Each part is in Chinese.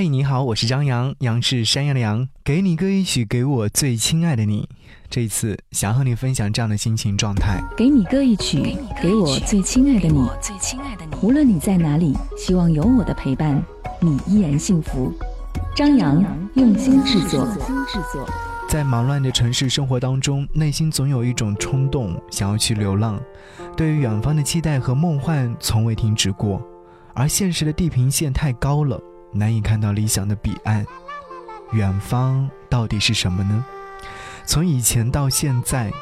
嘿，你好，我是张扬，杨是山羊的羊，给你歌一曲，给我最亲爱的你。这一次想和你分享这样的心情状态，给你歌一曲，给我最亲爱的你，最亲爱的你。无论你在哪里，希望有我的陪伴，你依然幸福。张扬用心制作。在忙乱的城市生活当中，内心总有一种冲动，想要去流浪。对于远方的期待和梦幻，从未停止过。而现实的地平线太高了，难以看到理想的彼岸。远方到底是什么呢？从以前到现在，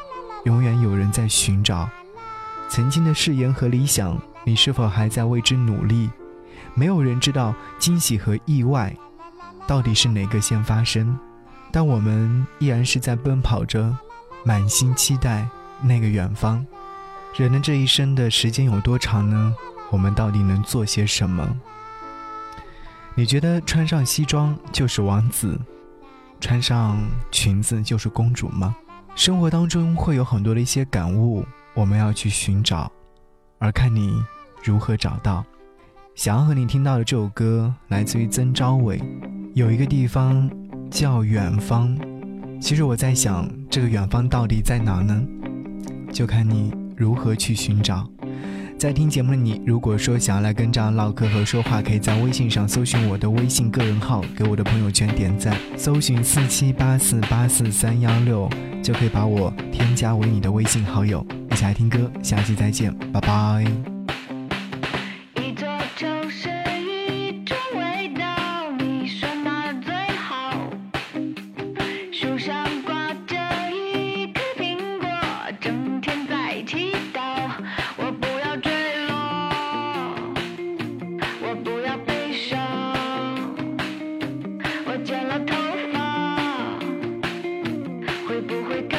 永远有人在寻找曾经的誓言和理想。你是否还在为之努力？没有人知道惊喜和意外到底是哪个先发生，但我们依然是在奔跑着，满心期待那个远方。人的这一生的时间有多长呢？我们到底能做些什么？你觉得穿上西装就是王子，穿上裙子就是公主吗？生活当中会有很多的一些感悟，我们要去寻找，而看你如何找到。想要和你听到的这首歌来自于曾昭伟，有一个地方叫远方。其实我在想，这个远方到底在哪呢？就看你如何去寻找。在听节目的你，如果说想要来跟这样唠嗑和说话，可以在微信上搜寻我的微信个人号，给我的朋友圈点赞，搜寻四七八四八四三幺六，就可以把我添加为你的微信好友，一起来听歌。下期再见，拜拜。不会。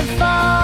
远方。